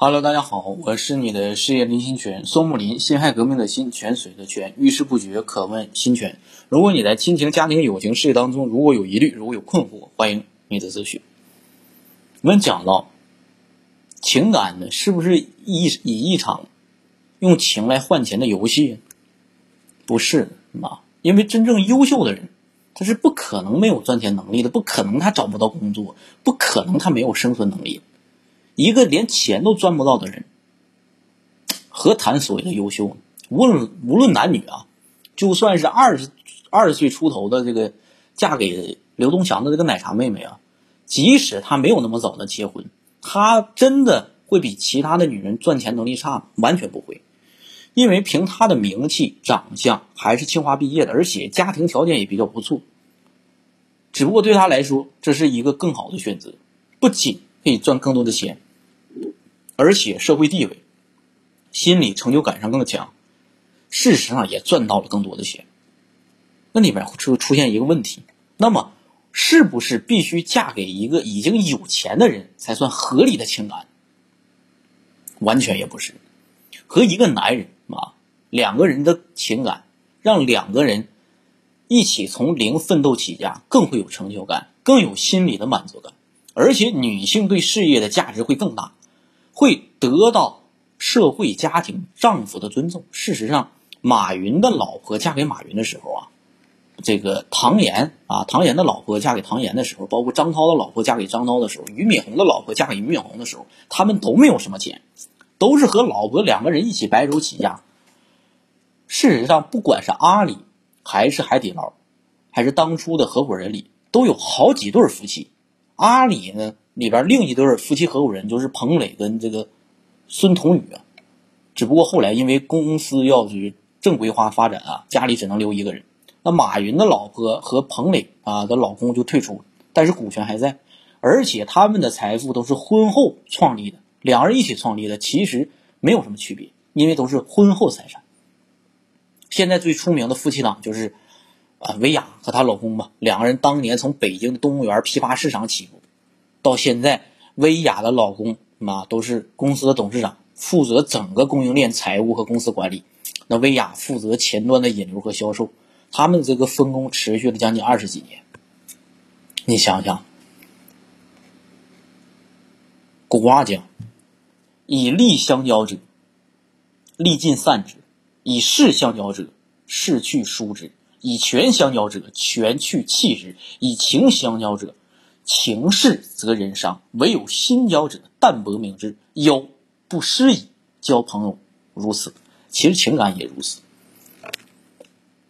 Hello，大家好，我是你的事业林新泉，松木林，辛亥革命的辛，泉水的泉，遇事不决可问新泉。如果你在亲情、家庭、友情、事业当中如果有疑虑，如果有困惑，欢迎你的咨询。我们讲到情感呢，是不是一以一场用情来换钱的游戏？不是啊，因为真正优秀的人，他是不可能没有赚钱能力的，不可能他找不到工作，不可能他没有生存能力。一个连钱都赚不到的人，何谈所谓的优秀？无论无论男女啊，就算是二十二十岁出头的这个嫁给刘东强的这个奶茶妹妹啊，即使她没有那么早的结婚，她真的会比其他的女人赚钱能力差？完全不会，因为凭她的名气、长相，还是清华毕业的，而且家庭条件也比较不错。只不过对她来说，这是一个更好的选择，不仅可以赚更多的钱。而且社会地位、心理成就感上更强，事实上也赚到了更多的钱。那里面出出现一个问题：那么是不是必须嫁给一个已经有钱的人才算合理的情感？完全也不是。和一个男人啊，两个人的情感，让两个人一起从零奋斗起家，更会有成就感，更有心理的满足感。而且女性对事业的价值会更大。会得到社会、家庭、丈夫的尊重。事实上，马云的老婆嫁给马云的时候啊，这个唐岩啊，唐岩的老婆嫁给唐岩的时候，包括张涛的老婆嫁给张涛的时候，俞敏洪的老婆嫁给俞敏洪的时候，他们都没有什么钱，都是和老婆两个人一起白手起家。事实上，不管是阿里，还是海底捞，还是当初的合伙人里，都有好几对夫妻。阿里呢？里边另一对夫妻合伙人就是彭磊跟这个孙彤宇啊，只不过后来因为公司要去正规化发展啊，家里只能留一个人。那马云的老婆和彭磊啊的老公就退出了，但是股权还在，而且他们的财富都是婚后创立的，两人一起创立的，其实没有什么区别，因为都是婚后财产。现在最出名的夫妻档就是啊薇娅和她老公吧，两个人当年从北京的动物园批发市场起步。到现在，薇娅的老公啊都是公司的董事长，负责整个供应链财务和公司管理。那薇娅负责前端的引流和销售，他们这个分工持续了将近二十几年。你想想，古话讲：“以利相交者，利尽散之；以势相交者，势去疏之；以权相交者，权去弃之；以情相交者。”情势则人伤，唯有心交者淡泊明志，有不失矣。交朋友如此，其实情感也如此。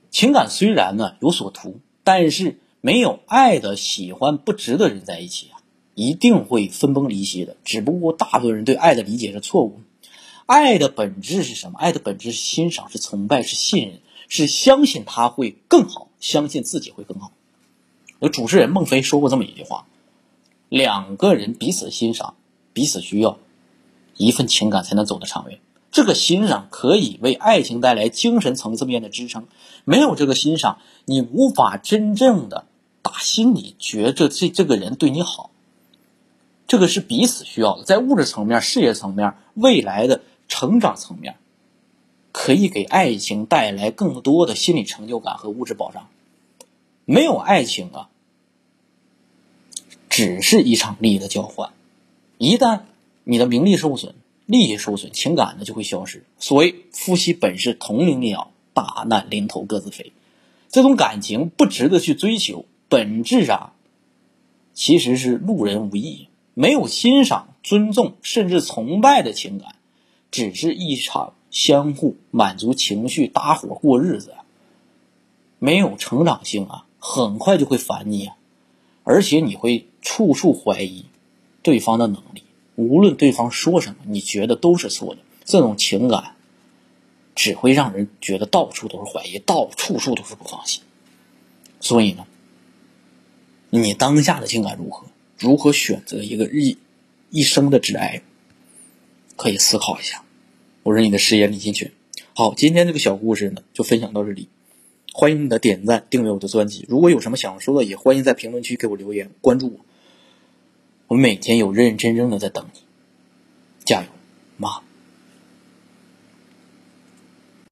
情感虽然呢有所图，但是没有爱的喜欢不值的人在一起啊，一定会分崩离析的。只不过大部分人对爱的理解是错误。爱的本质是什么？爱的本质是欣赏，是崇拜，是信任，是相信他会更好，相信自己会更好。有主持人孟非说过这么一句话：两个人彼此欣赏，彼此需要，一份情感才能走得长远。这个欣赏可以为爱情带来精神层次面的支撑。没有这个欣赏，你无法真正的打心里觉着这这个人对你好。这个是彼此需要的，在物质层面、事业层面、未来的成长层面，可以给爱情带来更多的心理成就感和物质保障。没有爱情啊，只是一场利益的交换。一旦你的名利受损，利益受损，情感呢就会消失。所谓夫妻本是同林鸟，大难临头各自飞。这种感情不值得去追求，本质上其实是路人无意。没有欣赏、尊重甚至崇拜的情感，只是一场相互满足情绪、搭伙过日子，没有成长性啊。很快就会烦你啊，而且你会处处怀疑对方的能力。无论对方说什么，你觉得都是错的。这种情感只会让人觉得到处都是怀疑，到处处都是不放心。所以呢，你当下的情感如何？如何选择一个一一生的挚爱？可以思考一下。我是你的事业李金群。好，今天这个小故事呢，就分享到这里。欢迎你的点赞、订阅我的专辑。如果有什么想说的，也欢迎在评论区给我留言、关注我。我每天有认认真真的在等你，加油！妈。